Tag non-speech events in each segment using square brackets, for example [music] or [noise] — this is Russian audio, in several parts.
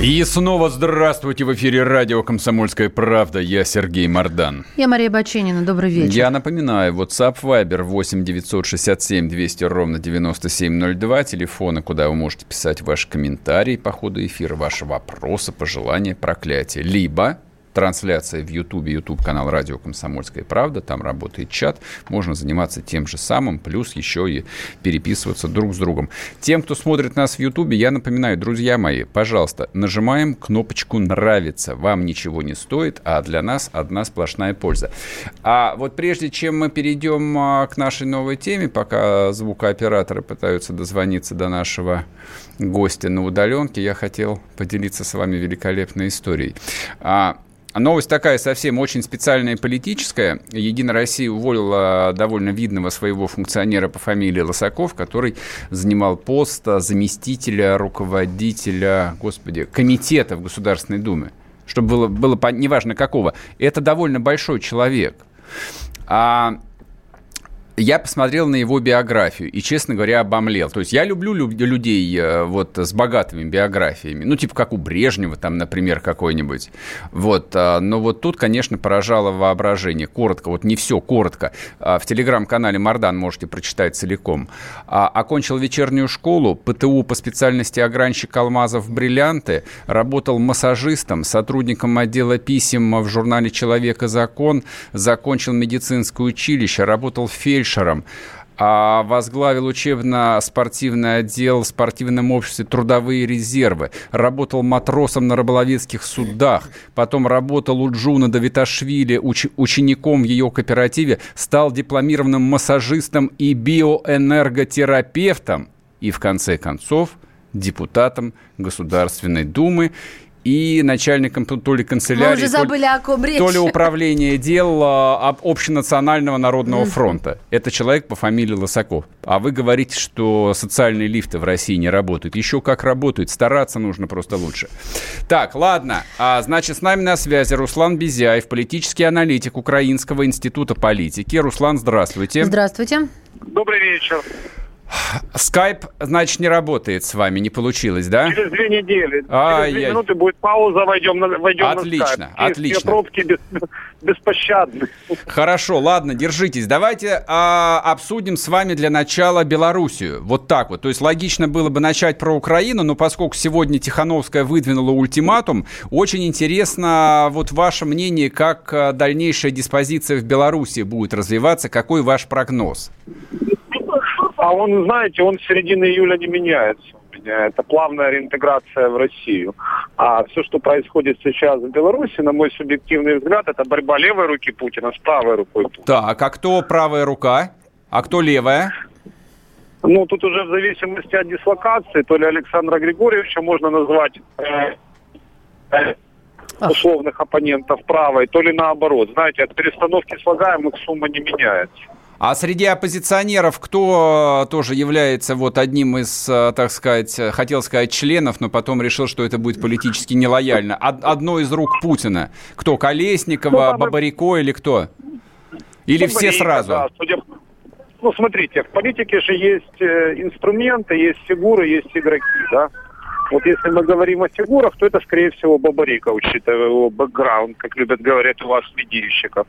И снова здравствуйте в эфире радио «Комсомольская правда». Я Сергей Мордан. Я Мария Баченина. Добрый вечер. Я напоминаю, WhatsApp Viber 8 967 200 ровно 9702. Телефоны, куда вы можете писать ваши комментарии по ходу эфира, ваши вопросы, пожелания, проклятия. Либо трансляция в Ютубе, Ютуб канал Радио Комсомольская правда, там работает чат, можно заниматься тем же самым, плюс еще и переписываться друг с другом. Тем, кто смотрит нас в Ютубе, я напоминаю, друзья мои, пожалуйста, нажимаем кнопочку «Нравится». Вам ничего не стоит, а для нас одна сплошная польза. А вот прежде чем мы перейдем а, к нашей новой теме, пока звукооператоры пытаются дозвониться до нашего гостя на удаленке, я хотел поделиться с вами великолепной историей. А, Новость такая совсем очень специальная и политическая. Единая Россия уволила довольно видного своего функционера по фамилии Лосаков, который занимал пост заместителя руководителя, господи, комитета в Государственной Думе. Чтобы было, было неважно какого. Это довольно большой человек. А я посмотрел на его биографию и, честно говоря, обомлел. То есть я люблю людей э, вот с богатыми биографиями, ну, типа как у Брежнева, там, например, какой-нибудь. Вот, а, но вот тут, конечно, поражало воображение. Коротко, вот не все, коротко. А, в телеграм-канале Мардан можете прочитать целиком. А, окончил вечернюю школу, ПТУ по специальности огранщик алмазов бриллианты, работал массажистом, сотрудником отдела писем в журнале «Человек и закон», закончил медицинское училище, работал фельдшером, фельдшером, а возглавил учебно-спортивный отдел в спортивном обществе «Трудовые резервы», работал матросом на рыболовецких судах, потом работал у Джуна Давиташвили уч- учеником в ее кооперативе, стал дипломированным массажистом и биоэнерготерапевтом. И, в конце концов, депутатом Государственной Думы и начальником то ли канцелярии, Мы уже забыли, то, о ком речь. то ли [laughs] управления дел а, общенационального народного фронта. Это человек по фамилии Лосаков. А вы говорите, что социальные лифты в России не работают. Еще как работают. Стараться нужно просто лучше. Так, ладно. А, значит, с нами на связи Руслан Безяев, политический аналитик Украинского института политики. Руслан, здравствуйте. Здравствуйте. Добрый вечер. Скайп, значит, не работает с вами, не получилось, да? Через две недели. А, Через две я... минуты будет пауза, войдем на, войдем отлично, на скайп. Отлично, пробки без, беспощадны. Хорошо, ладно, держитесь. Давайте а, обсудим с вами для начала Белоруссию. Вот так вот. То есть логично было бы начать про Украину, но поскольку сегодня Тихановская выдвинула ультиматум, очень интересно вот ваше мнение, как а, дальнейшая диспозиция в Беларуси будет развиваться, какой ваш прогноз? А он, знаете, он с середины июля не меняется. Это плавная реинтеграция в Россию. А все, что происходит сейчас в Беларуси, на мой субъективный взгляд, это борьба левой руки Путина с правой рукой Путина. Так, а кто правая рука? А кто левая? Ну, тут уже в зависимости от дислокации, то ли Александра Григорьевича можно назвать э, э, условных оппонентов правой, то ли наоборот. Знаете, от перестановки слагаемых сумма не меняется. А среди оппозиционеров кто э, тоже является вот одним из, э, так сказать, э, хотел сказать, членов, но потом решил, что это будет политически нелояльно? Одно из рук Путина. Кто, Колесникова, ну, Бабарико или кто? Или Бабарика, все сразу? Да, судя... Ну, смотрите, в политике же есть инструменты, есть фигуры, есть игроки, да? Вот если мы говорим о фигурах, то это, скорее всего, Бабарика, учитывая его бэкграунд, как любят говорить у вас медийщиков.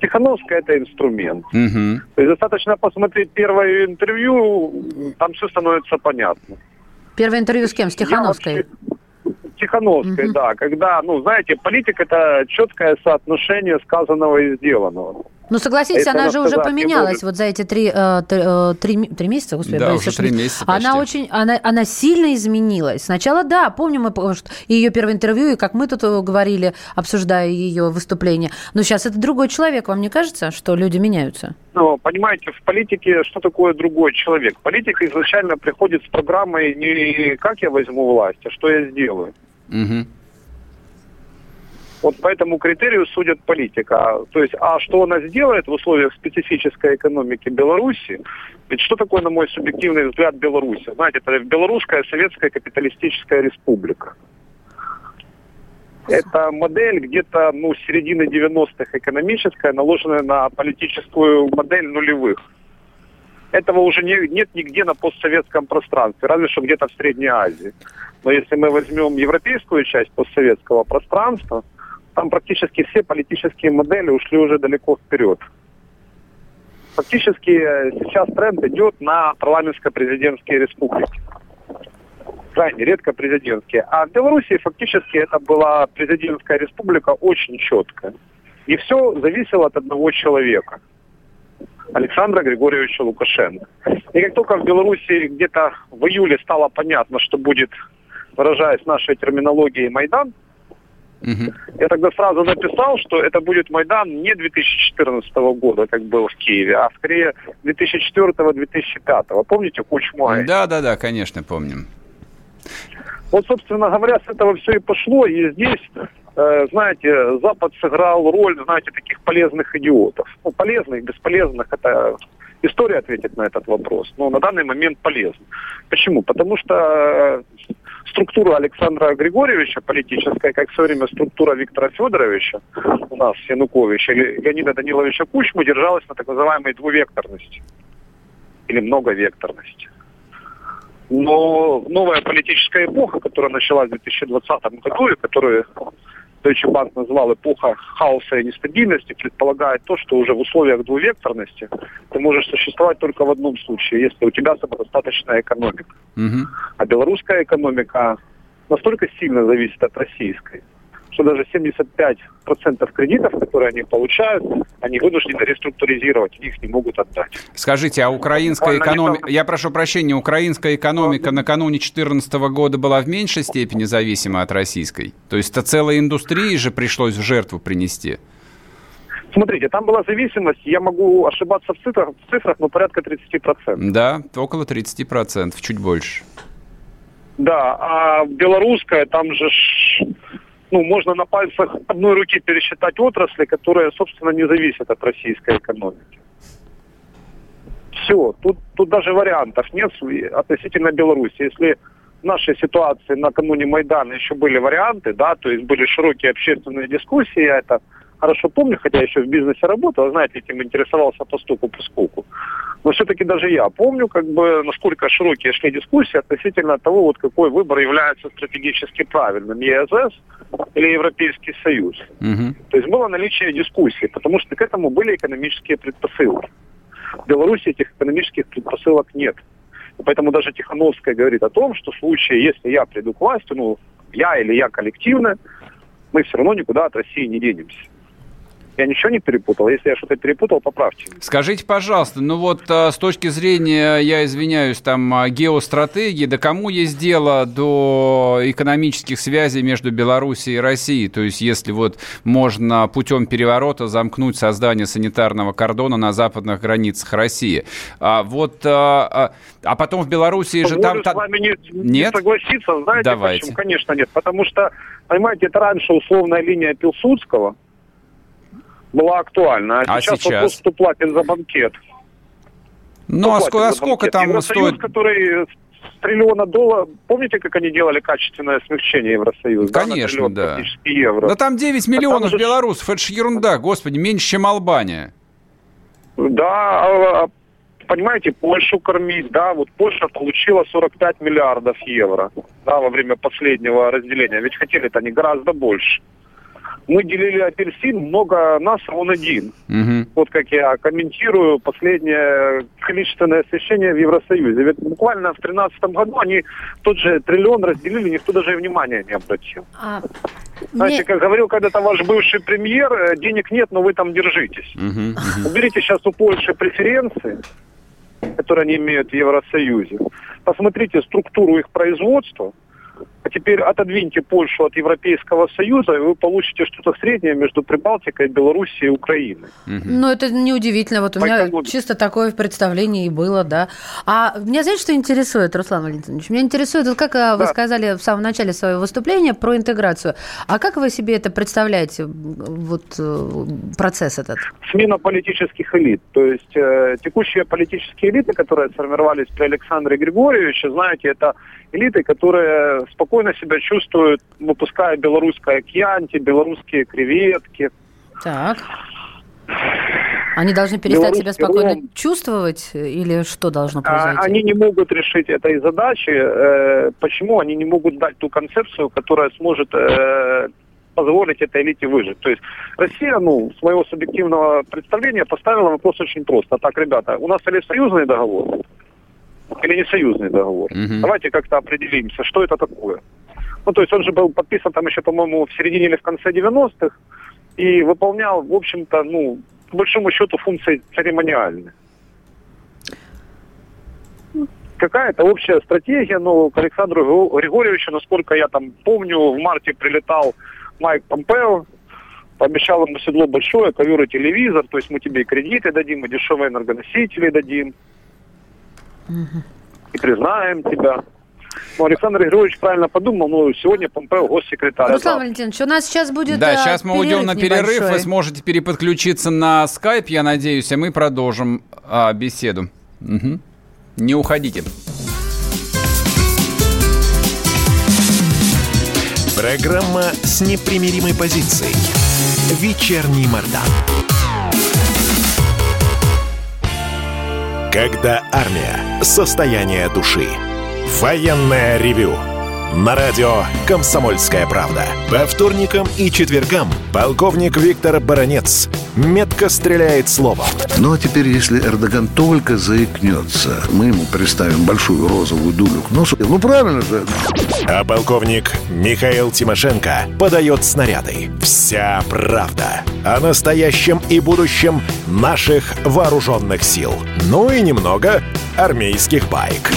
Тихановская – это инструмент. Угу. То есть достаточно посмотреть первое интервью, там все становится понятно. Первое интервью с кем? С Тихановской? Тихановской, угу. да. Когда, ну, знаете, политика – это четкое соотношение сказанного и сделанного. Ну, согласитесь, Это она же уже поменялась вот за эти три, э, э, три, три месяца, господи, да, уже три месяца почти. Она очень, она, она сильно изменилась. Сначала, да, помним мы ее первое интервью, и как мы тут э, говорили, обсуждая ее выступление. Но сейчас это другой человек, вам не кажется, что люди меняются? Ну, понимаете, в политике что такое другой человек? Политика изначально приходит с программой не как я возьму власть, а что я сделаю. Угу. Вот по этому критерию судят политика. То есть, а что она сделает в условиях специфической экономики Беларуси? Ведь что такое, на мой субъективный взгляд, Беларусь? Знаете, это Белорусская советская капиталистическая республика. Это модель где-то ну, середины 90-х экономическая, наложенная на политическую модель нулевых. Этого уже не, нет нигде на постсоветском пространстве, разве что где-то в Средней Азии. Но если мы возьмем европейскую часть постсоветского пространства, там практически все политические модели ушли уже далеко вперед. Фактически э, сейчас тренд идет на парламентско-президентские республики. Крайне редко президентские. А в Беларуси фактически это была президентская республика очень четкая. И все зависело от одного человека. Александра Григорьевича Лукашенко. И как только в Беларуси где-то в июле стало понятно, что будет, выражаясь нашей терминологией, Майдан, Угу. Я тогда сразу написал, что это будет Майдан не 2014 года, как был в Киеве, а скорее 2004-2005. Помните Кучму? Да, да, да, конечно, помним. Вот, собственно говоря, с этого все и пошло. И здесь, э, знаете, Запад сыграл роль, знаете, таких полезных идиотов. Ну, полезных, бесполезных, это история ответит на этот вопрос. Но на данный момент полезно. Почему? Потому что структура Александра Григорьевича политическая, как в свое время структура Виктора Федоровича, у нас Януковича, или Леонида Даниловича Кучму, держалась на так называемой двувекторности или многовекторности. Но новая политическая эпоха, которая началась в 2020 году и которую Deutsche Bank назвал эпоха хаоса и нестабильности, предполагает то, что уже в условиях двувекторности ты можешь существовать только в одном случае, если у тебя самодостаточная экономика. Угу. А белорусская экономика настолько сильно зависит от российской, что даже 75% кредитов, которые они получают, они вынуждены реструктуризировать, их не могут отдать. Скажите, а украинская экономика, я прошу прощения, украинская экономика накануне 2014 года была в меньшей степени зависима от российской? То есть это целая индустрия же пришлось в жертву принести? Смотрите, там была зависимость, я могу ошибаться в цифрах, в цифрах но порядка 30%. Да, около 30%, чуть больше. Да, а белорусская, там же ну, можно на пальцах одной руки пересчитать отрасли, которые, собственно, не зависят от российской экономики. Все, тут, тут даже вариантов нет относительно Беларуси. Если в нашей ситуации накануне Майдана еще были варианты, да, то есть были широкие общественные дискуссии, я это хорошо помню, хотя еще в бизнесе работал, знаете, этим интересовался по стуку, по скуку. Но все-таки даже я помню, как бы, насколько широкие шли дискуссии относительно того, вот какой выбор является стратегически правильным, ЕСС или Европейский Союз. Угу. То есть было наличие дискуссии, потому что к этому были экономические предпосылки. В Беларуси этих экономических предпосылок нет. И поэтому даже Тихановская говорит о том, что в случае, если я приду к власти, ну, я или я коллективно, мы все равно никуда от России не денемся. Я ничего не перепутал. Если я что-то перепутал, поправьте. Скажите, пожалуйста, ну вот а, с точки зрения, я извиняюсь, там а, геостратегии, да кому есть дело до экономических связей между Белоруссией и Россией? То есть если вот можно путем переворота замкнуть создание санитарного кордона на западных границах России. А вот, а, а потом в Белоруссии же там... с вами не, не согласиться, знаете Давайте. почему? Конечно нет, потому что, понимаете, это раньше условная линия Пилсудского, была актуальна. А, а сейчас, сейчас? вопрос, кто платит за банкет. Ну, а, ск- а сколько там Евросоюз, стоит? который с триллиона долларов... Помните, как они делали качественное смягчение Евросоюза? Конечно, да. да. евро. Да там 9 миллионов а там белорусов, же... это же ерунда, господи, меньше, чем Албания. Да, а, а, понимаете, Польшу кормить, да, вот Польша получила 45 миллиардов евро, да, во время последнего разделения, ведь хотели-то они гораздо больше мы делили апельсин, много нас, он один. Угу. Вот как я комментирую последнее количественное освещение в Евросоюзе. Ведь буквально в 2013 году они тот же триллион разделили, никто даже внимания не обратил. А... Знаете, Мне... как говорил когда-то ваш бывший премьер, э, денег нет, но вы там держитесь. Угу, угу. [laughs] Уберите сейчас у Польши преференции, которые они имеют в Евросоюзе. Посмотрите структуру их производства. А теперь отодвиньте Польшу от Европейского Союза, и вы получите что-то среднее между Прибалтикой, Белоруссией и Украиной. Ну, это неудивительно. Вот у меня чисто такое представление и было, да. А меня, знаете, что интересует, Руслан Валентинович? Меня интересует, вот как вы да. сказали в самом начале своего выступления про интеграцию. А как вы себе это представляете, вот э, процесс этот? Смена политических элит. То есть э, текущие политические элиты, которые сформировались при Александре Григорьевиче, знаете, это элиты, которые спокойно себя чувствуют, выпуская белорусское кьянти, белорусские креветки. Так. Они должны перестать себя спокойно ром. чувствовать или что должно а, произойти? Они не могут решить этой задачи. Э, почему они не могут дать ту концепцию, которая сможет э, позволить этой элите выжить. То есть Россия, ну, с моего субъективного представления, поставила вопрос очень просто. Так, ребята, у нас или союзный договор, или не союзный договор. Угу. Давайте как-то определимся, что это такое. Ну, то есть он же был подписан там еще, по-моему, в середине или в конце 90-х и выполнял, в общем-то, ну, по большому счету, функции церемониальные. Какая-то общая стратегия, но к Александру Григорьевичу, насколько я там помню, в марте прилетал Майк Помпео, пообещал ему седло большое, ковер и телевизор, то есть мы тебе и кредиты дадим, и дешевые энергоносители дадим и признаем тебя. Ну, Александр Григорьевич правильно подумал, но сегодня Помпео госсекретарь. Руслан это... Валентинович, у нас сейчас будет Да, сейчас э, мы уйдем на перерыв, небольшой. вы сможете переподключиться на скайп, я надеюсь, а мы продолжим а, беседу. Угу. Не уходите. Программа с непримиримой позицией. Вечерний Мордан. Когда армия. Состояние души. Военное ревю на радио «Комсомольская правда». По вторникам и четвергам полковник Виктор Баранец метко стреляет словом. Ну а теперь, если Эрдоган только заикнется, мы ему представим большую розовую дулю к носу. Ну правильно же. А полковник Михаил Тимошенко подает снаряды. Вся правда о настоящем и будущем наших вооруженных сил. Ну и немного армейских байк.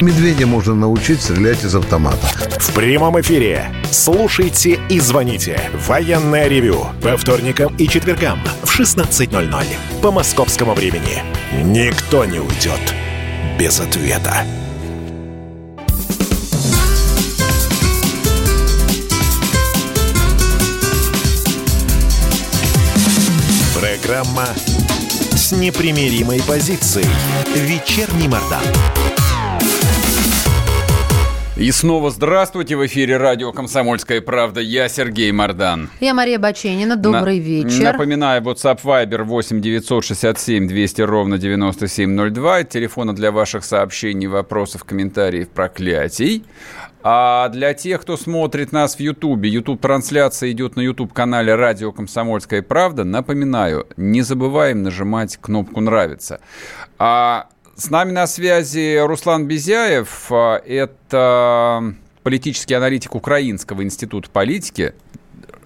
Медведя можно научить стрелять из автомата. В прямом эфире. Слушайте и звоните. Военное ревю. По вторникам и четвергам в 16.00 по московскому времени. Никто не уйдет без ответа. Программа с непримиримой позицией. Вечерний Мордан. И снова здравствуйте. В эфире радио «Комсомольская правда». Я Сергей Мордан. Я Мария Баченина. Добрый На- вечер. Напоминаю, WhatsApp Viber 8 967 200 ровно 9702. Телефона для ваших сообщений, вопросов, комментариев, проклятий. А для тех, кто смотрит нас в Ютубе, Ютуб-трансляция идет на Ютуб-канале «Радио Комсомольская правда». Напоминаю, не забываем нажимать кнопку «Нравится». А с нами на связи Руслан Безяев. А, это политический аналитик Украинского института политики.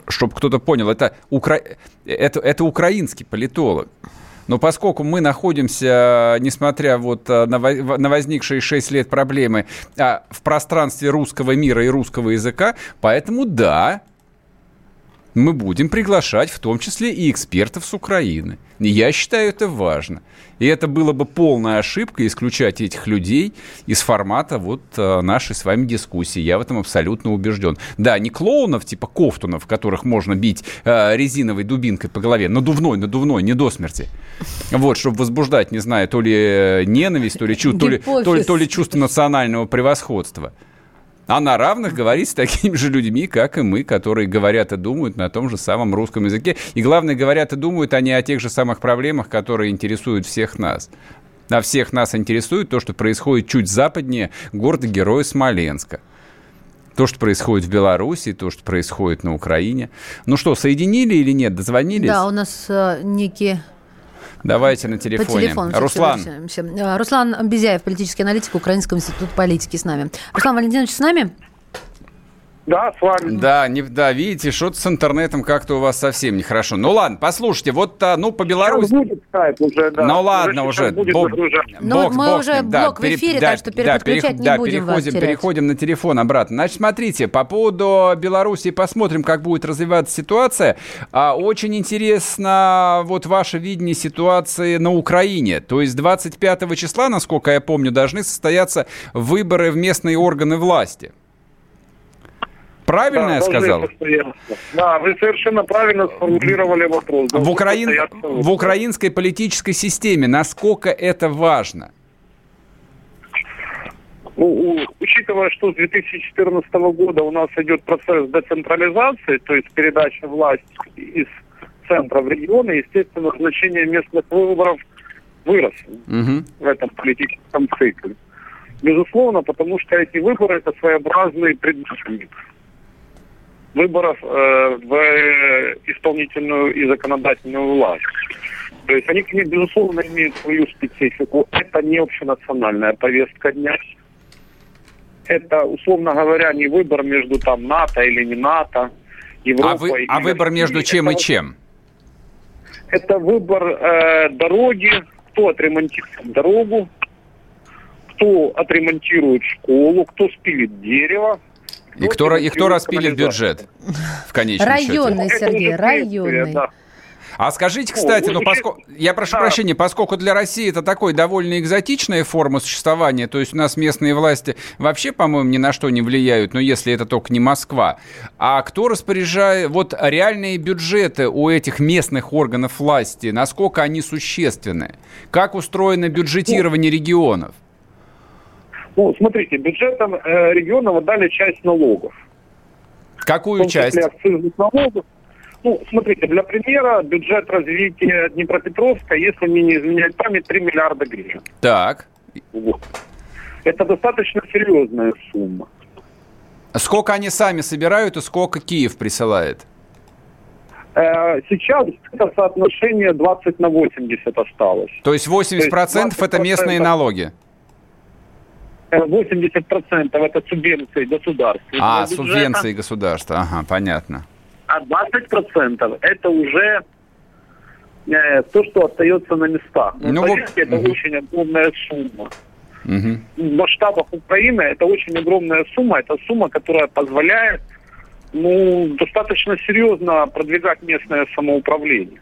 Чтобы кто-то понял, это, укра... это, это украинский политолог. Но поскольку мы находимся, несмотря вот на, на возникшие 6 лет проблемы, а, в пространстве русского мира и русского языка, поэтому да, мы будем приглашать в том числе и экспертов с Украины. И я считаю это важно. И это было бы полная ошибка исключать этих людей из формата вот э, нашей с вами дискуссии. Я в этом абсолютно убежден. Да, не клоунов типа Кофтунов, которых можно бить э, резиновой дубинкой по голове, надувной, надувной, не до смерти. Вот, чтобы возбуждать, не знаю, то ли ненависть, то ли, чу- то ли, то ли, то ли чувство национального превосходства а на равных говорить с такими же людьми, как и мы, которые говорят и думают на том же самом русском языке. И главное, говорят и думают они о тех же самых проблемах, которые интересуют всех нас. А всех нас интересует то, что происходит чуть западнее города-героя Смоленска. То, что происходит в Беларуси, то, что происходит на Украине. Ну что, соединили или нет? Дозвонились? Да, у нас э, некие Давайте на телефоне. По телефону. Руслан. Э, Руслан Безяев, политический аналитик Украинского института политики с нами. Руслан Валентинович с нами? Да, с вами. Да, не, да, видите, что-то с интернетом как-то у вас совсем нехорошо. Ну ладно, послушайте, вот, а, ну, по Беларуси... будет скайп уже, да. Ну ладно уже. Будет бог, уже. Ну вот мы бог, уже да, блок в эфире, да, так что переподключать да, не будем переходим, вас переходим на телефон обратно. Значит, смотрите, по поводу Беларуси посмотрим, как будет развиваться ситуация. А, очень интересно вот ваше видение ситуации на Украине. То есть 25 числа, насколько я помню, должны состояться выборы в местные органы власти. Правильно да, я сказал? Да, вы совершенно правильно сформулировали вопрос. В, Украин... в украинской политической системе насколько это важно? Ну, учитывая, что с 2014 года у нас идет процесс децентрализации, то есть передача власти из центра в регионы, естественно, значение местных выборов выросло угу. в этом политическом цикле. Безусловно, потому что эти выборы это своеобразный предмет выборов э, в исполнительную и законодательную власть. То есть они, безусловно, имеют свою специфику. Это не общенациональная повестка дня. Это, условно говоря, не выбор между там НАТО или не НАТО, Европа а, вы, а выбор между чем это, и чем? Это выбор э, дороги, кто отремонтирует дорогу, кто отремонтирует школу, кто спилит дерево, и кто, и кто распилит бюджет в конечном районный, счете? Сергей, районный. А скажите, кстати, ну, поскольку, я прошу да. прощения, поскольку для России это такой довольно экзотичная форма существования, то есть у нас местные власти вообще, по-моему, ни на что не влияют, но если это только не Москва. А кто распоряжает, вот реальные бюджеты у этих местных органов власти, насколько они существенны? Как устроено бюджетирование регионов? Ну, смотрите, бюджетом э, регионов отдали часть налогов. Какую часть? акцизных налогов. Ну, смотрите, для примера, бюджет развития Днепропетровска, если мне не изменяет память, 3 миллиарда гривен. Так. Вот. Это достаточно серьезная сумма. Сколько они сами собирают и сколько Киев присылает? Э, сейчас это соотношение 20 на 80 осталось. То есть 80%, То есть 20% это местные налоги? 80% это субвенции государства. А, субвенции государства, ага, понятно. А 20% это уже э, то, что остается на местах. Ну, поверьте, это угу. очень огромная сумма. Угу. В масштабах Украины это очень огромная сумма. Это сумма, которая позволяет ну, достаточно серьезно продвигать местное самоуправление.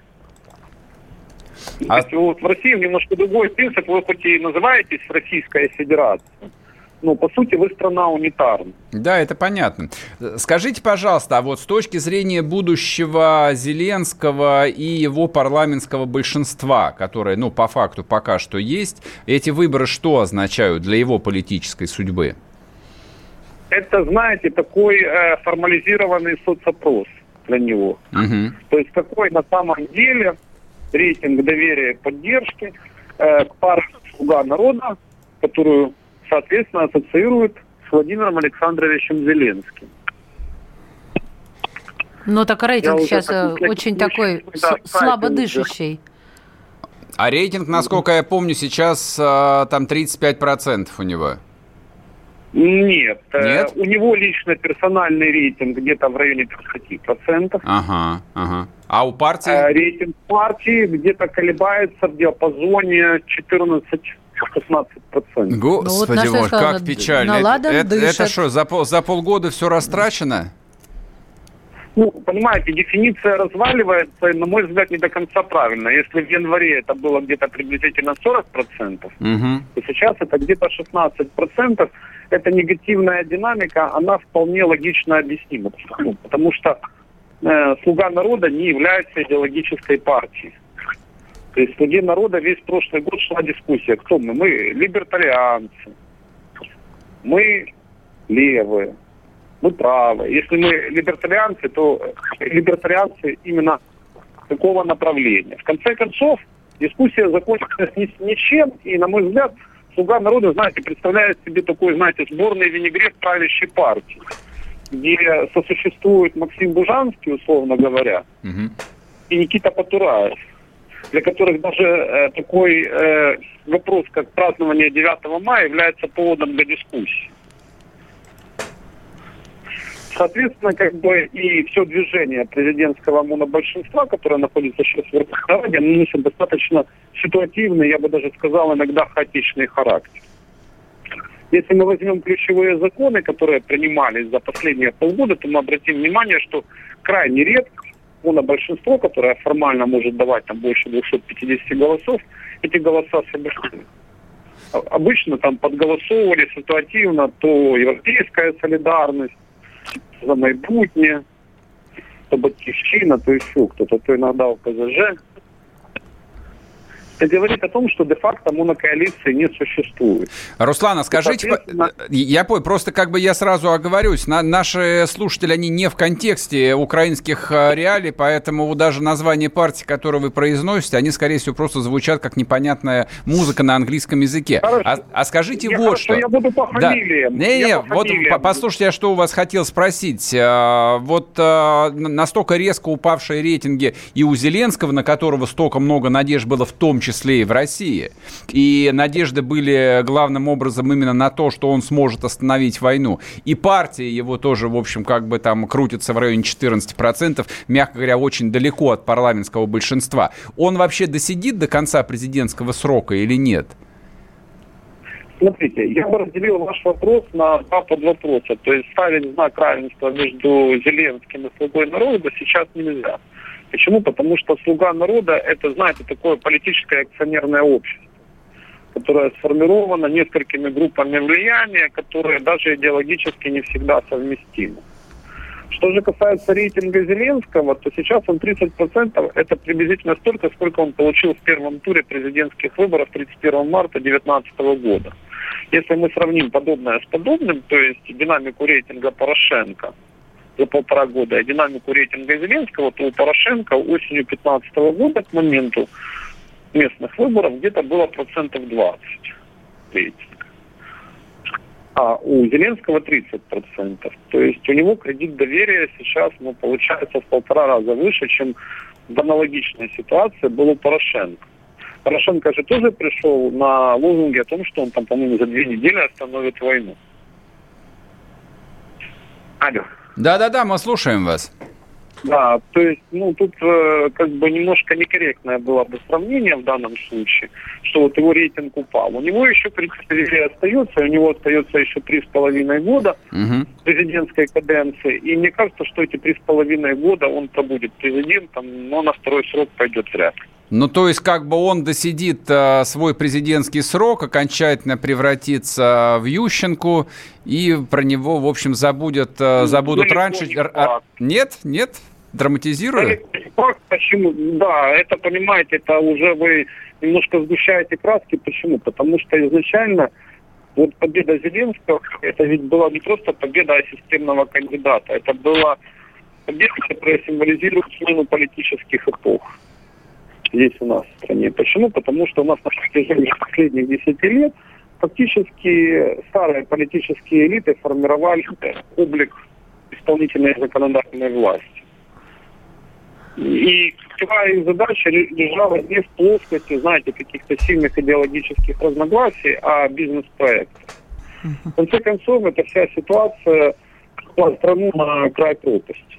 А... Вот в России немножко другой принцип. Вы хоть и называетесь Российская Федерация, ну, по сути, вы страна унитарная. Да, это понятно. Скажите, пожалуйста, а вот с точки зрения будущего Зеленского и его парламентского большинства, которое, ну, по факту пока что есть, эти выборы что означают для его политической судьбы? Это, знаете, такой э, формализированный соцопрос для него. Угу. То есть какой на самом деле рейтинг доверия и поддержки э, к партии «Слуга народа», которую соответственно, ассоциируют с Владимиром Александровичем Зеленским. Ну, так рейтинг Я сейчас так, э, очень такой да, слабо дышащий. А рейтинг, насколько я помню, сейчас э, там 35% у него. Нет. Э, Нет? У него лично персональный рейтинг где-то в районе 30%. Ага, ага. А у партии? Рейтинг партии где-то колебается в диапазоне 14 16%. Господи, ну, вот боже, как печально. Это, это, это что, за, пол, за полгода все растрачено? Ну, понимаете, дефиниция разваливается, на мой взгляд, не до конца правильно. Если в январе это было где-то приблизительно 40%, угу. то сейчас это где-то 16%. Эта негативная динамика, она вполне логично объяснима. Потому что э, «Слуга народа» не является идеологической партией. То есть среди народа весь прошлый год шла дискуссия, кто мы. Мы либертарианцы, мы левые, мы правые. Если мы либертарианцы, то либертарианцы именно такого направления. В конце концов, дискуссия закончилась ни, ничем, и, на мой взгляд, «Слуга народа», знаете, представляет себе такой, знаете, сборный винегрет правящей партии, где сосуществует Максим Бужанский, условно говоря, угу. и Никита Потураев для которых даже э, такой э, вопрос, как празднование 9 мая, является поводом для дискуссии. Соответственно, как бы и все движение президентского монобольшинства, которое находится сейчас в Верховной оно носит достаточно ситуативный, я бы даже сказал, иногда хаотичный характер. Если мы возьмем ключевые законы, которые принимались за последние полгода, то мы обратим внимание, что крайне редко монобольшинство, которое формально может давать там больше 250 голосов, эти голоса совершенно обычно там подголосовывали ситуативно то европейская солидарность, за майбутнє, то батьківщина, то еще кто-то, то иногда ОПЗЖ. Это говорит о том, что де-факто монокоалиции не существует. Руслан, а скажите, Соответственно... я понял, просто как бы я сразу оговорюсь, на, наши слушатели, они не в контексте украинских э, реалий, поэтому даже название партии, которое вы произносите, они, скорее всего, просто звучат как непонятная музыка на английском языке. А, а скажите я вот хорошо, что. Я буду по фамилиям. Да. Не, не, вот фамилиям. послушайте, я что у вас хотел спросить. Э, вот э, настолько резко упавшие рейтинги и у Зеленского, на которого столько много надежд было в том числе и в России. И надежды были главным образом именно на то, что он сможет остановить войну. И партия его тоже, в общем, как бы там крутится в районе 14%, мягко говоря, очень далеко от парламентского большинства. Он вообще досидит до конца президентского срока или нет? Смотрите, я бы разделил ваш вопрос на два подвопроса. То есть ставить знак равенства между Зеленским и слугой народа сейчас нельзя. Почему? Потому что «Слуга народа» — это, знаете, такое политическое акционерное общество, которое сформировано несколькими группами влияния, которые даже идеологически не всегда совместимы. Что же касается рейтинга Зеленского, то сейчас он 30%, это приблизительно столько, сколько он получил в первом туре президентских выборов 31 марта 2019 года. Если мы сравним подобное с подобным, то есть динамику рейтинга Порошенко – за полтора года, а динамику рейтинга Зеленского, то у Порошенко осенью 2015 года к моменту местных выборов где-то было процентов 20 рейтинг. А у Зеленского 30%. То есть у него кредит доверия сейчас ну, получается в полтора раза выше, чем в аналогичной ситуации был у Порошенко. Порошенко же тоже пришел на лозунги о том, что он там, по-моему, за две недели остановит войну. Алло. Да-да-да, мы слушаем вас. Да, то есть, ну, тут э, как бы немножко некорректное было бы сравнение в данном случае, что вот его рейтинг упал. У него еще, в принципе, остается, у него остается еще три с половиной года угу. президентской каденции, и мне кажется, что эти три с половиной года он пробудет президентом, но на второй срок пойдет вряд ли. Ну, то есть, как бы он досидит э, свой президентский срок, окончательно превратится в Ющенку, и про него, в общем, забудет, э, забудут ну, раньше. Не а, нет, нет, драматизирую? Почему? Да, это, понимаете, это уже вы немножко сгущаете краски. Почему? Потому что изначально вот победа Зеленского, это ведь была не просто победа а системного кандидата, это была победа, которая символизирует смену политических эпох здесь у нас в стране. Почему? Потому что у нас на протяжении последних 10 лет фактически старые политические элиты формировали облик исполнительной и законодательной власти. И ключевая их задача лежала не в плоскости, знаете, каких-то сильных идеологических разногласий, а бизнес-проектов. В конце концов, эта вся ситуация страну на край пропасти.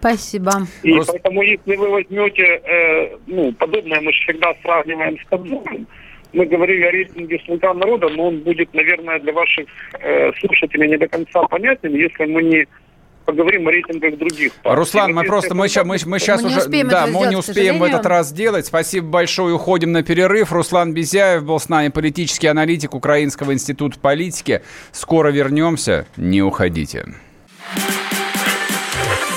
Спасибо. И Просто... поэтому, если вы возьмете, э, ну, подобное мы всегда сравниваем с Кадзумом, мы говорили о рейтинге «Слуга народа», но он будет, наверное, для ваших э, слушателей не до конца понятен, если мы не поговорим о рейтингах других партий. Руслан, мы просто, мы, сейчас, мы, мы сейчас мы уже, да, мы сделать, не успеем в этот раз сделать. Спасибо большое, уходим на перерыв. Руслан Безяев был с нами, политический аналитик Украинского института политики. Скоро вернемся, не уходите.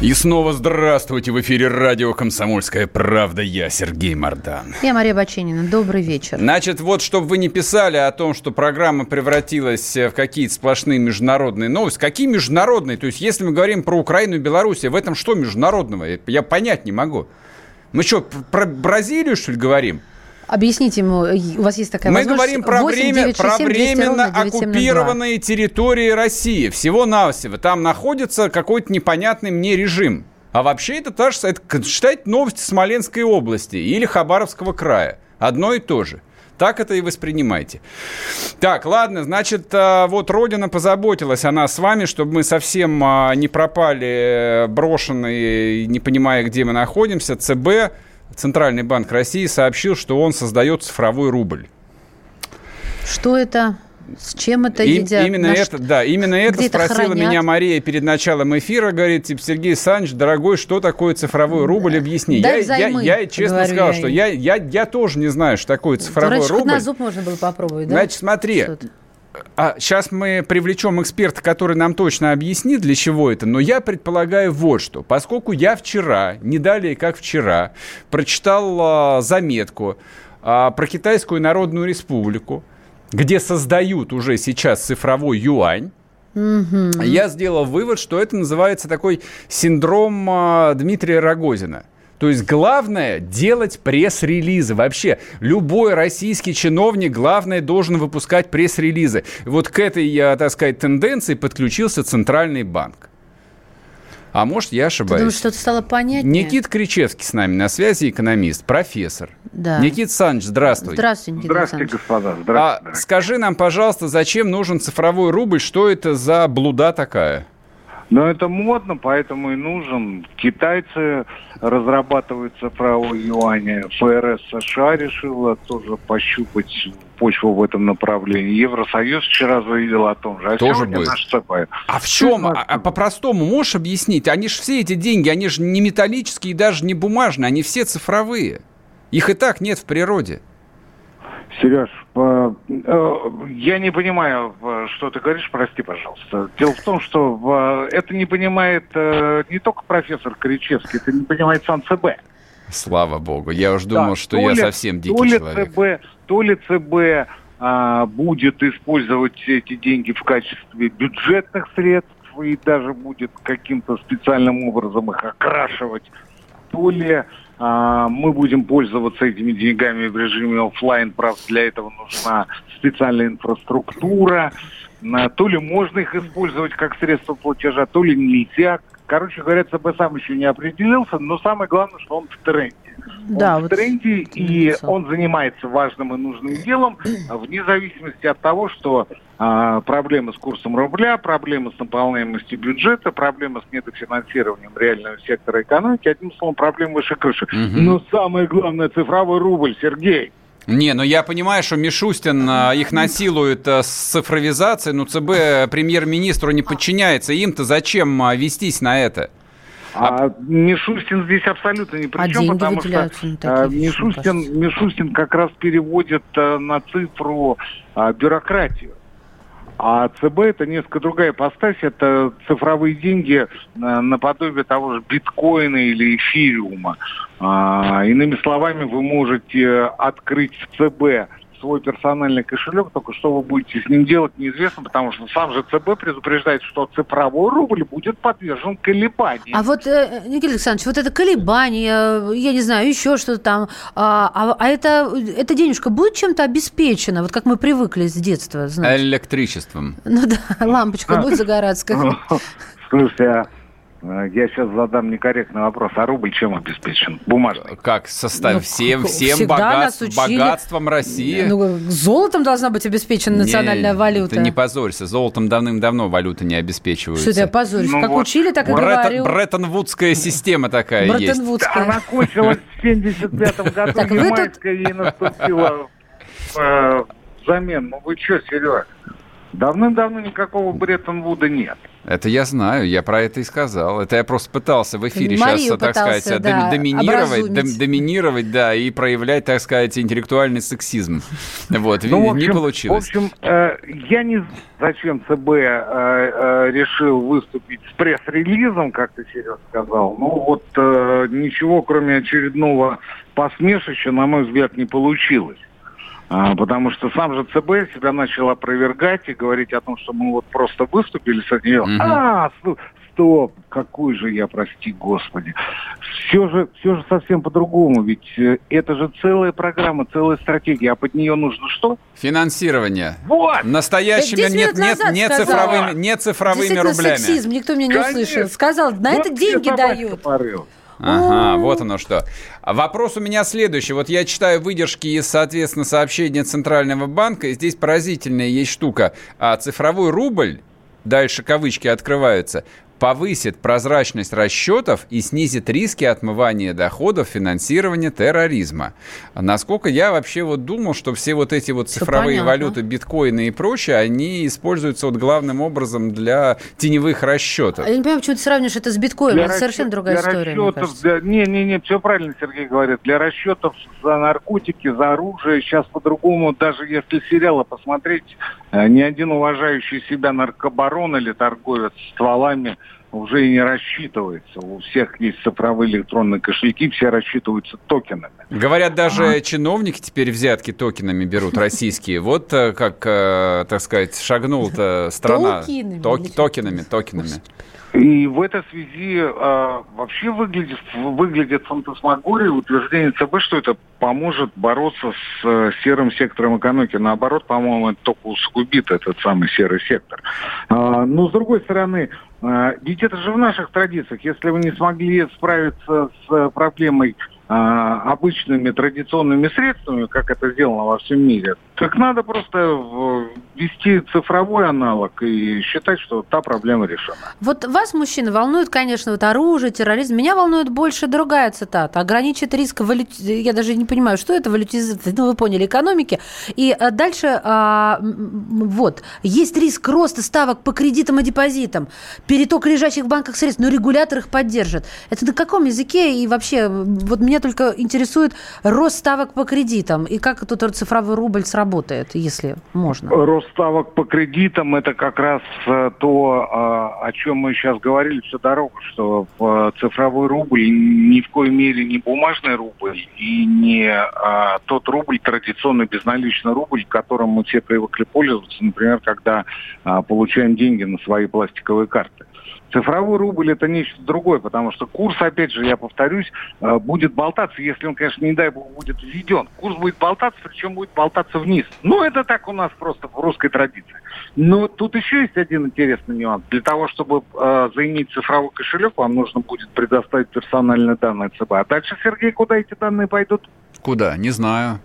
И снова здравствуйте! В эфире радио «Комсомольская правда». Я Сергей Мордан. Я Мария Баченина. Добрый вечер. Значит, вот, чтобы вы не писали о том, что программа превратилась в какие-то сплошные международные новости. Какие международные? То есть, если мы говорим про Украину и Беларусь, в этом что международного? Я понять не могу. Мы что, про Бразилию, что ли, говорим? Объясните ему, у вас есть такая Мы говорим про, 8, время, 9, 6, 7, про временно оккупированные территории России. Всего-навсего. Там находится какой-то непонятный мне режим. А вообще это та же, это, считайте, новости Смоленской области или Хабаровского края. Одно и то же. Так это и воспринимайте. Так, ладно, значит, а, вот Родина позаботилась о нас с вами, чтобы мы совсем а, не пропали брошенные, не понимая, где мы находимся. ЦБ Центральный банк России сообщил, что он создает цифровой рубль. Что это? С чем это И, едят? Именно На это, что? да, именно это спросила хранят? меня Мария перед началом эфира, говорит, типа, Сергей Саныч, дорогой, что такое цифровой рубль, объясни. Дай я, взаймы, я, я честно сказал, я что я, я, я тоже не знаю, что такое цифровой Раньше рубль. на зуб можно было попробовать, да? Значит, смотри. А сейчас мы привлечем эксперта, который нам точно объяснит, для чего это. Но я предполагаю вот что. Поскольку я вчера, не далее как вчера, прочитал а, заметку а, про Китайскую Народную Республику, где создают уже сейчас цифровой юань, я сделал вывод, что это называется такой синдром а, Дмитрия Рогозина. То есть главное делать пресс-релизы. Вообще, любой российский чиновник, главное, должен выпускать пресс-релизы. Вот к этой, я, так сказать, тенденции подключился Центральный банк. А может, я Ты ошибаюсь. думаешь, что-то стало понятнее? Никит Кричевский с нами на связи, экономист, профессор. Да. Никит Саныч, здравствуй. Здравствуйте, Никита Здравствуйте, Александрович. господа. А Здравствуйте. дорогие. скажи нам, пожалуйста, зачем нужен цифровой рубль? Что это за блуда такая? Но это модно, поэтому и нужен. Китайцы разрабатывают цифровой юань. ФРС США решила тоже пощупать почву в этом направлении. Евросоюз вчера заявил о том же. А Тоже будет. наш ЦБ. А в чем? А, а по-простому можешь объяснить? Они же все эти деньги, они же не металлические и даже не бумажные, они все цифровые. Их и так нет в природе. Сереж, по- э, я не понимаю, э, что ты говоришь, прости, пожалуйста. Дело в том, что э, это не понимает э, не только профессор Кричевский, это не понимает сам ЦБ. Слава богу. Я уж думал, Да, что то я ли- совсем дикий то ли человек. ЦБ, то ли ЦБ а, будет использовать эти деньги в качестве бюджетных средств и даже будет каким-то специальным образом их окрашивать, то ли мы будем пользоваться этими деньгами в режиме оффлайн, правда, для этого нужна специальная инфраструктура, на- то ли можно их использовать как средство платежа, то ли нельзя. Короче говоря, ЦБ сам еще не определился, но самое главное, что он в тренде. Да, он вот в тренде, и он занимается важным и нужным делом, а вне зависимости от того, что а, проблемы с курсом рубля, проблемы с наполняемостью бюджета, проблемы с недофинансированием реального сектора экономики, одним словом, проблемы выше крыши. Мгм. Но самое главное, цифровой рубль, Сергей. Не, ну я понимаю, что Мишустин а, их насилует а, с цифровизацией, но ЦБ премьер-министру не подчиняется. Им-то зачем а, вестись на это? А, Мишустин здесь абсолютно ни при А чем, потому что а, Мишустин. Мишустин как раз переводит а, на цифру а, бюрократию. А ЦБ это несколько другая постась, это цифровые деньги а, наподобие того же биткоина или эфириума. А, иными словами, вы можете открыть в ЦБ свой персональный кошелек, только что вы будете с ним делать, неизвестно, потому что сам же ЦБ предупреждает, что цифровой рубль будет подвержен колебаниям. А вот, э, Никита Александрович, вот это колебание, я не знаю, еще что-то там, а, а- а это, эта денежка будет чем-то обеспечена, вот как мы привыкли с детства, знаете? Электричеством. Ну да, [laughs] лампочка будет загораться. Как... [laughs] Слушай, а я сейчас задам некорректный вопрос. А рубль чем обеспечен? Бумажный. Как состав? Ну, всем всем всегда богат- нас учили. богатством России. Ну, золотом должна быть обеспечена национальная Не, валюта. Ты не позорься. Золотом давным-давно валюты не обеспечиваются. Что это я позорюсь? Ну как вот. учили, так и Бреттон- говорю. Бреттон-Вудская система такая есть. Она кончилась в 75-м году. Так вы Ямайская ей наступила э, взамен. Ну вы что, Серега? Давным-давно никакого Бреттон-Вуда нет. Это я знаю, я про это и сказал. Это я просто пытался в эфире Марию сейчас, пытался, так сказать, да, доминировать, дом, доминировать, да, и проявлять, так сказать, интеллектуальный сексизм. [laughs] Вот, ну, общем, не получилось. В общем, э, я не знаю, зачем ЦБ э, э, решил выступить с пресс-релизом, как ты, Серега, сказал. Ну, вот э, ничего, кроме очередного посмешища, на мой взгляд, не получилось. А, потому что сам же ЦБ себя начал опровергать и говорить о том, что мы вот просто выступили с этим. Угу. А, стоп, какой же я, прости господи. Все же, все же совсем по-другому, ведь э, это же целая программа, целая стратегия, а под нее нужно что? Финансирование. Вот! Настоящими, нет, нет, не цифровыми, не цифровыми рублями. сексизм, никто меня не Конечно. услышал. Сказал, на вот это деньги дают. Порыл. Ага, вот оно что. А вопрос у меня следующий. Вот я читаю выдержки из, соответственно, сообщения Центрального банка, и здесь поразительная есть штука. А цифровой рубль, дальше кавычки открываются, повысит прозрачность расчетов и снизит риски отмывания доходов финансирования терроризма. Насколько я вообще вот думал, что все вот эти вот цифровые валюты, биткоины и прочее, они используются вот главным образом для теневых расчетов. Я не понимаю, почему ты сравниваешь это с биткоином, для это расчет, совершенно другая для история, расчетов, для, Не, не, не, все правильно Сергей говорит. Для расчетов за наркотики, за оружие сейчас по-другому, даже если сериалы посмотреть, ни один уважающий себя наркобарон или торговец стволами уже и не рассчитывается. У всех есть цифровые электронные кошельки, все рассчитываются токенами. Говорят, даже а? чиновники теперь взятки токенами берут, российские. Вот э, как, э, так сказать, шагнул-то страна. Токенами. Токенами, токенами. И в этой связи э, вообще выглядит, выглядит фантасмагория утверждение ЦБ, что это поможет бороться с э, серым сектором экономики. Наоборот, по-моему, это только усугубит этот самый серый сектор. Э, но, с другой стороны, э, ведь это же в наших традициях. Если вы не смогли справиться с проблемой а, обычными традиционными средствами, как это сделано во всем мире, так надо просто ввести цифровой аналог и считать, что та проблема решена. Вот вас, мужчина, волнует, конечно, вот оружие, терроризм. Меня волнует больше другая цитата. Ограничит риск валюти... Я даже не понимаю, что это валютизация. [laughs] Ну, вы поняли, экономики. И э, дальше, а, вот, есть риск роста ставок по кредитам и депозитам, переток лежащих в банках средств, но регулятор их поддержит. Это на каком языке и вообще, вот меня только интересует рост ставок по кредитам и как тут цифровой рубль сработает, если можно. Рост ставок по кредитам это как раз э, то, э, о чем мы сейчас говорили всю дорогу, что э, цифровой рубль ни в коей мере не бумажный рубль и не тот рубль, традиционный безналичный рубль, которым мы все привыкли пользоваться, например, когда получаем деньги на свои пластиковые карты. Цифровой рубль это нечто другое, потому что курс, опять же, я повторюсь, э, будет болтаться, если он, конечно, не дай бог, будет введен. Курс будет болтаться, причем будет болтаться вниз. Ну, это так у нас просто в русской традиции. Но тут еще есть один интересный нюанс. Для того, чтобы э, заиметь цифровой кошелек, вам нужно будет предоставить персональные данные ЦБ. А дальше, Сергей, куда эти данные пойдут? Куда? Не знаю.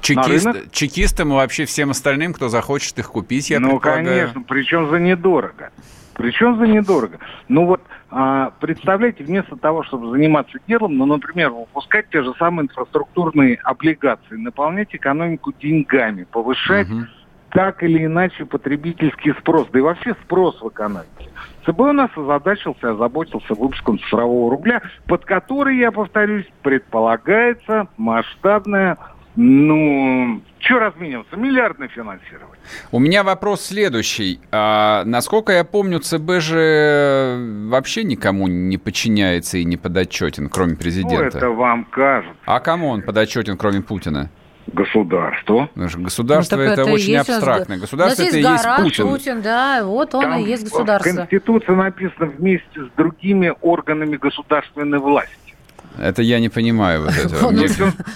Чекист, чекистам и вообще всем остальным, кто захочет их купить, я Ну, конечно, причем за недорого. Причем за недорого. Ну вот, а, представляете, вместо того, чтобы заниматься делом, ну, например, выпускать те же самые инфраструктурные облигации, наполнять экономику деньгами, повышать угу. так или иначе потребительский спрос, да и вообще спрос в экономике. ЦБ у нас озадачился, озаботился выпуском цифрового рубля, под который, я повторюсь, предполагается масштабная ну, что размениваться? Миллиардное финансирование. У меня вопрос следующий. А, насколько я помню, ЦБ же вообще никому не подчиняется и не подотчетен, кроме президента. Ну, это вам кажется. А кому он подотчетен, кроме Путина? Государство. Государство ну, это, это очень абстрактное. Государство это и есть Путин. Путин. Да, вот он Там и есть государство. В Конституции написано вместе с другими органами государственной власти. Это я не понимаю вот этого.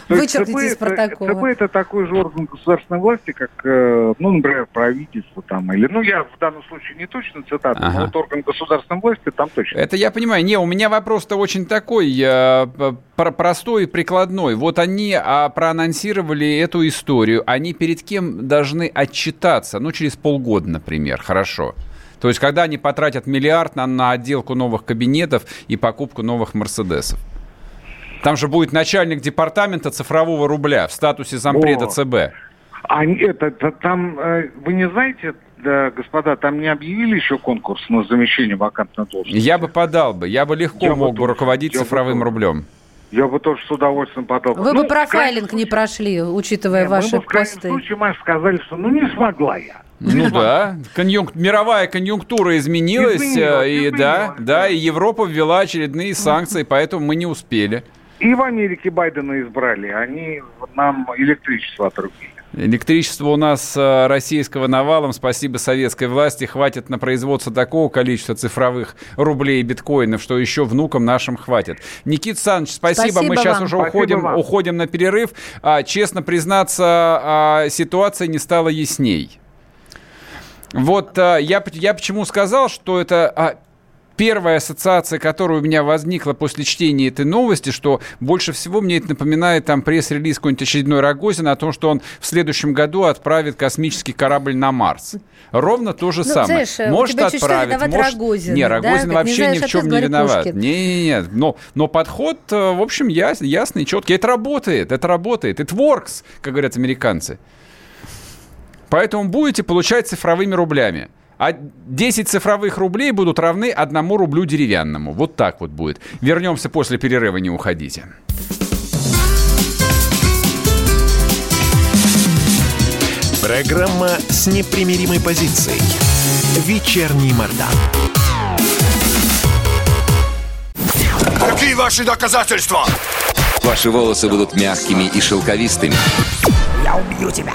Вычеркните из протокола. ЦБ это такой же орган государственной власти, как, э, ну, например, правительство там, или, ну, я в данном случае не точно цитату, ага. но вот орган государственной власти там точно. Это я понимаю. Не, у меня вопрос-то очень такой, э, простой и прикладной. Вот они а, проанонсировали эту историю, они перед кем должны отчитаться? Ну, через полгода, например, хорошо. То есть, когда они потратят миллиард на, на отделку новых кабинетов и покупку новых Мерседесов. Там же будет начальник департамента цифрового рубля в статусе зампреда О. ЦБ. А это, это там, э, вы не знаете, да, господа, там не объявили еще конкурс на замещение вакантной должности? Я бы подал бы, я бы легко я мог бы руководить цифровым бы рублем. Я бы тоже с удовольствием подал. Вы ну, бы профайлинг не прошли, учитывая нет, ваши мы бы, в посты. В случае, Маш, сказали, что ну не смогла я. Ну да, конъюнк... мировая конъюнктура изменилась, изменилась и изменилась, да, да, да, и Европа ввела очередные санкции, поэтому мы не успели. И в Америке Байдена избрали, они нам электричество отрубили. Электричество у нас э, российского навалом, спасибо советской власти, хватит на производство такого количества цифровых рублей и биткоинов, что еще внукам нашим хватит. Никит Саныч, спасибо. спасибо Мы сейчас вам. уже уходим, уходим на перерыв. А, честно признаться, а, ситуация не стала ясней. Вот а, я, я почему сказал, что это а, первая ассоциация, которая у меня возникла после чтения этой новости, что больше всего мне это напоминает там пресс-релиз какой-нибудь очередной Рогозина о том, что он в следующем году отправит космический корабль на Марс. Ровно то же ну, самое. Знаешь, может отправить, может... Рогозин, не, Рогозин да? вообще не ни в чем не виноват. Не, не, не. Но, но подход, э, в общем, яс, ясный, четкий. Это работает, это работает. It works, как говорят американцы. Поэтому будете получать цифровыми рублями а 10 цифровых рублей будут равны 1 рублю деревянному. Вот так вот будет. Вернемся после перерыва, не уходите. Программа с непримиримой позицией. Вечерний Мордан. Какие ваши доказательства? Ваши волосы будут мягкими и шелковистыми. Я убью тебя.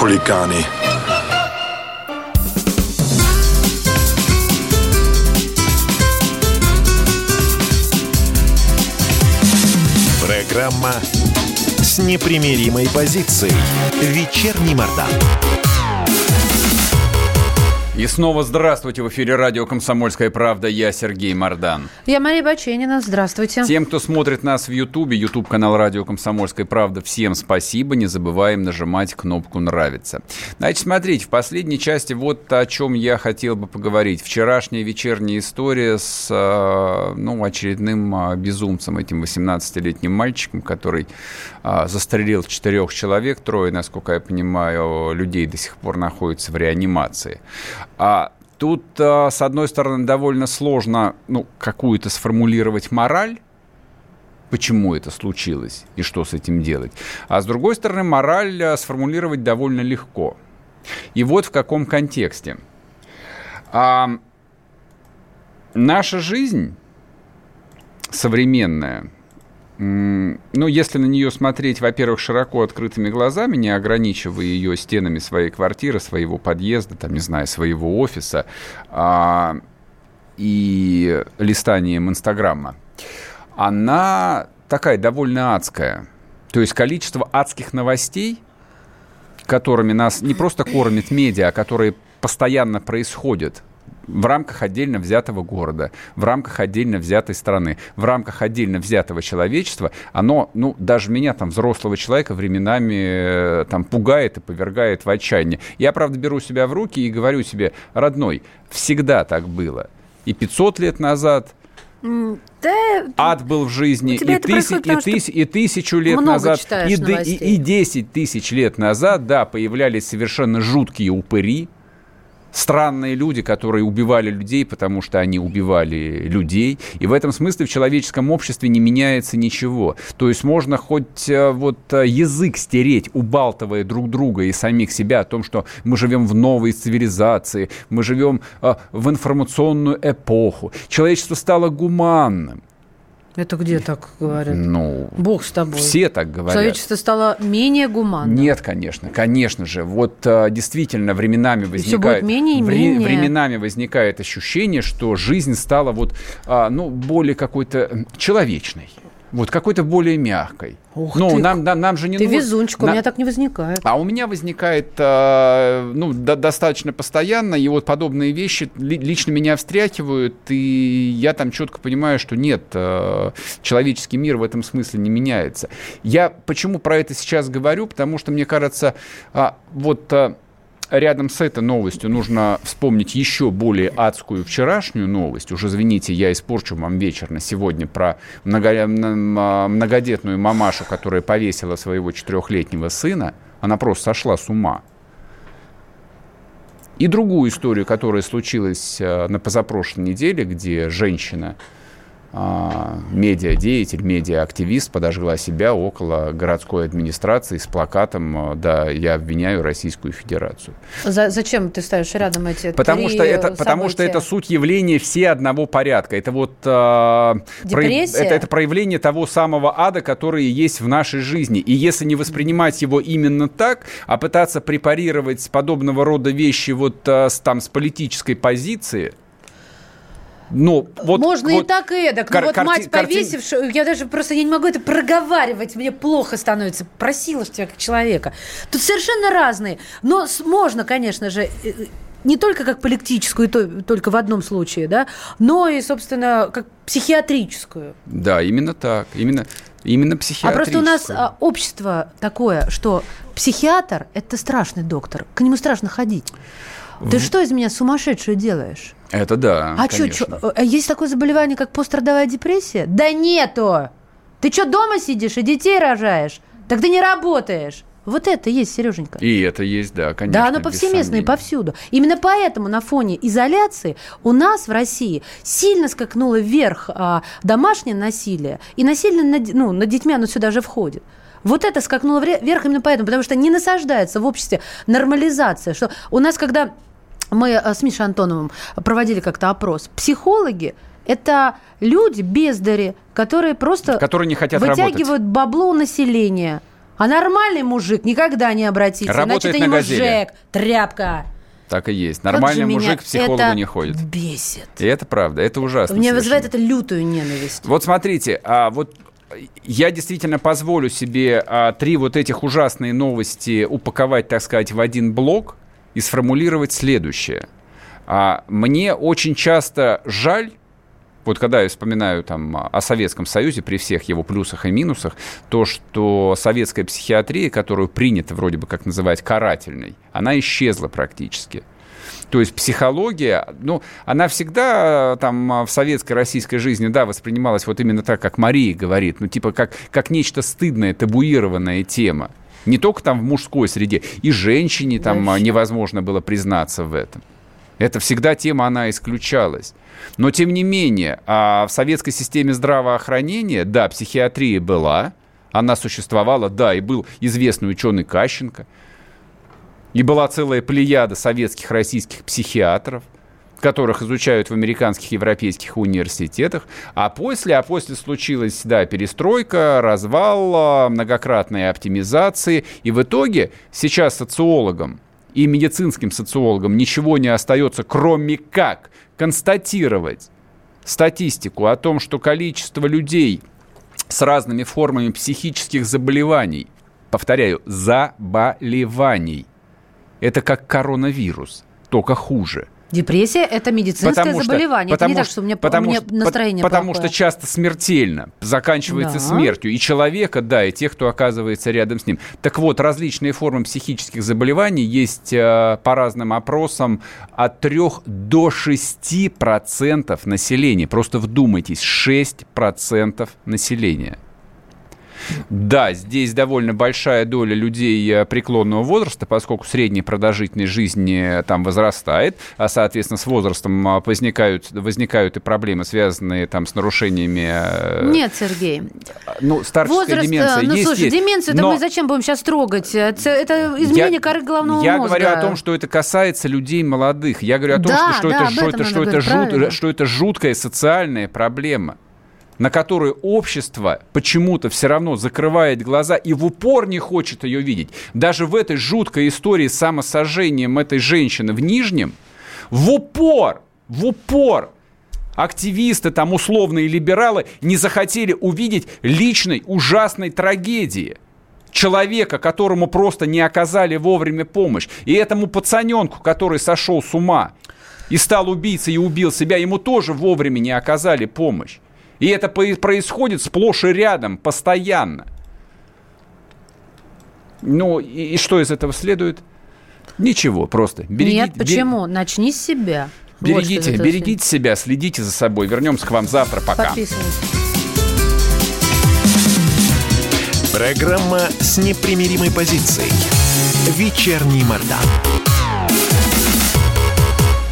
хулиганы. Программа с непримиримой позицией. Вечерний Мордан. И снова здравствуйте. В эфире радио «Комсомольская правда». Я Сергей Мордан. Я Мария Баченина. Здравствуйте. Тем, кто смотрит нас в Ютубе, Ютуб-канал радио «Комсомольская правда», всем спасибо. Не забываем нажимать кнопку «Нравится». Значит, смотрите, в последней части вот о чем я хотел бы поговорить. Вчерашняя вечерняя история с э, ну, очередным э, безумцем, этим 18-летним мальчиком, который э, застрелил четырех человек. Трое, насколько я понимаю, людей до сих пор находятся в реанимации. А тут, а, с одной стороны, довольно сложно ну, какую-то сформулировать мораль, почему это случилось и что с этим делать. А с другой стороны, мораль а, сформулировать довольно легко. И вот в каком контексте. А, наша жизнь современная – ну, если на нее смотреть, во-первых, широко открытыми глазами, не ограничивая ее стенами своей квартиры, своего подъезда, там, не знаю, своего офиса а, и листанием Инстаграма, она такая довольно адская. То есть количество адских новостей, которыми нас не просто кормит медиа, а которые постоянно происходят в рамках отдельно взятого города, в рамках отдельно взятой страны, в рамках отдельно взятого человечества, оно, ну, даже меня, там, взрослого человека, временами э, там пугает и повергает в отчаяние. Я, правда, беру себя в руки и говорю себе, родной, всегда так было. И 500 лет назад, да, ад был в жизни и, тысяч, и, тысяч, и тысячу лет назад, и, и, и 10 тысяч лет назад, да, появлялись совершенно жуткие упыри, странные люди, которые убивали людей, потому что они убивали людей. И в этом смысле в человеческом обществе не меняется ничего. То есть можно хоть э, вот э, язык стереть, убалтывая друг друга и самих себя о том, что мы живем в новой цивилизации, мы живем э, в информационную эпоху. Человечество стало гуманным. Это где так говорят? Ну, Бог с тобой. Все так говорят. Человечество стало менее гуманным. Нет, конечно, конечно же. Вот а, действительно временами возникает... менее и вре- менее. Временами возникает ощущение, что жизнь стала вот, а, ну, более какой-то человечной. Вот какой-то более мягкой. Ух ну, ты, нам, нам, нам же не Ты нужно- везунчик, у на- меня так не возникает. А у меня возникает, а, ну, до- достаточно постоянно, и вот подобные вещи ли- лично меня встряхивают, и я там четко понимаю, что нет, а, человеческий мир в этом смысле не меняется. Я почему про это сейчас говорю? Потому что, мне кажется, а, вот... а, Рядом с этой новостью нужно вспомнить еще более адскую вчерашнюю новость. Уж извините, я испорчу вам вечер на сегодня про много- а, многодетную мамашу, которая повесила своего четырехлетнего сына. Она просто сошла с ума. И другую историю, которая случилась э, на позапрошлой неделе, где женщина, медиадеятель, медиаактивист подожгла себя около городской администрации с плакатом э, «Да, я обвиняю Российскую Федерацию». За- зачем ты ставишь рядом эти Потому три что, это, потому что события? это суть явления все одного порядка. Это вот э, Депрессия? это, это проявление того самого ада, который есть в нашей жизни. И если не воспринимать его именно так, а пытаться препарировать подобного рода вещи вот э, там, с политической позиции, ну, вот, Можно и вот так, и эдак. кар- ну, вот карти- мать повесившая, я даже просто я не могу это проговаривать, мне плохо становится. Просила тебя как человека. Тут совершенно разные. Но можно, конечно же, э, не только как политическую, и то- только в одном случае, да, но и, собственно, как психиатрическую. Да, именно так. Именно, именно А психиатрическую. просто у нас а, общество такое, что психиатр – это страшный доктор, к нему страшно ходить. Ты В- что из меня сумасшедшую делаешь? Это да, А что, конечно. есть такое заболевание, как пострадовая депрессия? Да нету! Ты что, дома сидишь и детей рожаешь? Так ты не работаешь. Вот это есть, Сереженька. И это есть, да, конечно. да, оно повсеместно и повсюду. Именно поэтому на фоне изоляции у нас в России сильно скакнуло вверх а, домашнее насилие. И насилие над, ну, над детьми, оно сюда же входит. Вот это скакнуло вверх именно поэтому, потому что не насаждается в обществе нормализация. Что у нас, когда мы э, с Мишей Антоновым проводили как-то опрос, психологи это люди бездари, которые просто Которые не хотят вытягивают бабло у населения. А нормальный мужик никогда не обратится. Работает Значит, это не мужик, тряпка. Так и есть. Нормальный мужик к психологу это не ходит. бесит. И это правда, это ужасно. Мне совершенно. вызывает это лютую ненависть. Вот смотрите, а вот я действительно позволю себе а, три вот этих ужасные новости упаковать, так сказать, в один блок и сформулировать следующее. А, мне очень часто жаль, вот когда я вспоминаю там о Советском Союзе при всех его плюсах и минусах, то, что советская психиатрия, которую принято вроде бы как называть карательной, она исчезла практически. То есть психология, ну, она всегда там в советской российской жизни, да, воспринималась вот именно так, как Мария говорит, ну, типа как, как нечто стыдное, табуированная тема. Не только там в мужской среде, и женщине там Вообще. э, невозможно было признаться в этом. Это всегда тема, она исключалась. Но, тем не менее, а в советской системе здравоохранения, да, психиатрия была, она существовала, да, и был известный ученый Кащенко, и была целая плеяда советских, российских психиатров, которых изучают в американских, европейских университетах. А после, а после случилась, да, перестройка, развал, а, многократные оптимизации. И в итоге сейчас социологам и медицинским социологам ничего не остается, кроме как констатировать статистику о том, что количество людей с разными формами психических заболеваний, повторяю, заболеваний, это как коронавирус, только хуже. Депрессия – это медицинское Потому что- заболевание. потому это не так, что- что у меня, потому у меня что- настроение Потому плохое. что часто смертельно заканчивается Да. смертью и человека, да, и тех, кто оказывается рядом с ним. Так вот, различные формы психических заболеваний есть э, по разным опросам от 3 до 6 процентов населения. Просто вдумайтесь, 6 процентов населения. Да, здесь довольно большая доля людей э, преклонного возраста, поскольку средняя продолжительность жизни э, там возрастает, а, соответственно, с возрастом а, возникают, возникают и проблемы, связанные там с нарушениями... э, Нет, Сергей. Ну, старческая Возраст, деменция ну есть, слушай, есть. деменцию-то Но мы зачем будем сейчас трогать? Это, изменение я- коры головного Я мозга. говорю о том, что это касается людей молодых. Я говорю о том, Да, что, что да, это, что, это, что, это жут- что это жуткая социальная проблема. На которую общество почему-то все равно закрывает глаза и в упор не хочет ее видеть. Даже в этой жуткой истории с самосожжением этой женщины в Нижнем, в упор, в упор активисты, там условные либералы не захотели увидеть личной ужасной трагедии человека, которому просто не оказали вовремя помощь. И этому пацаненку, который сошел с ума и стал убийцей и убил себя, ему тоже вовремя не оказали помощь. И это происходит сплошь и рядом, постоянно. Ну, и, и что из этого следует? Ничего, просто. Береги, Нет, почему? Бер... Начни с себя. Берегите, вот берегите себя, следите за собой. Вернемся к вам завтра. Пока. Программа с непримиримой позицией. Вечерний Мордан.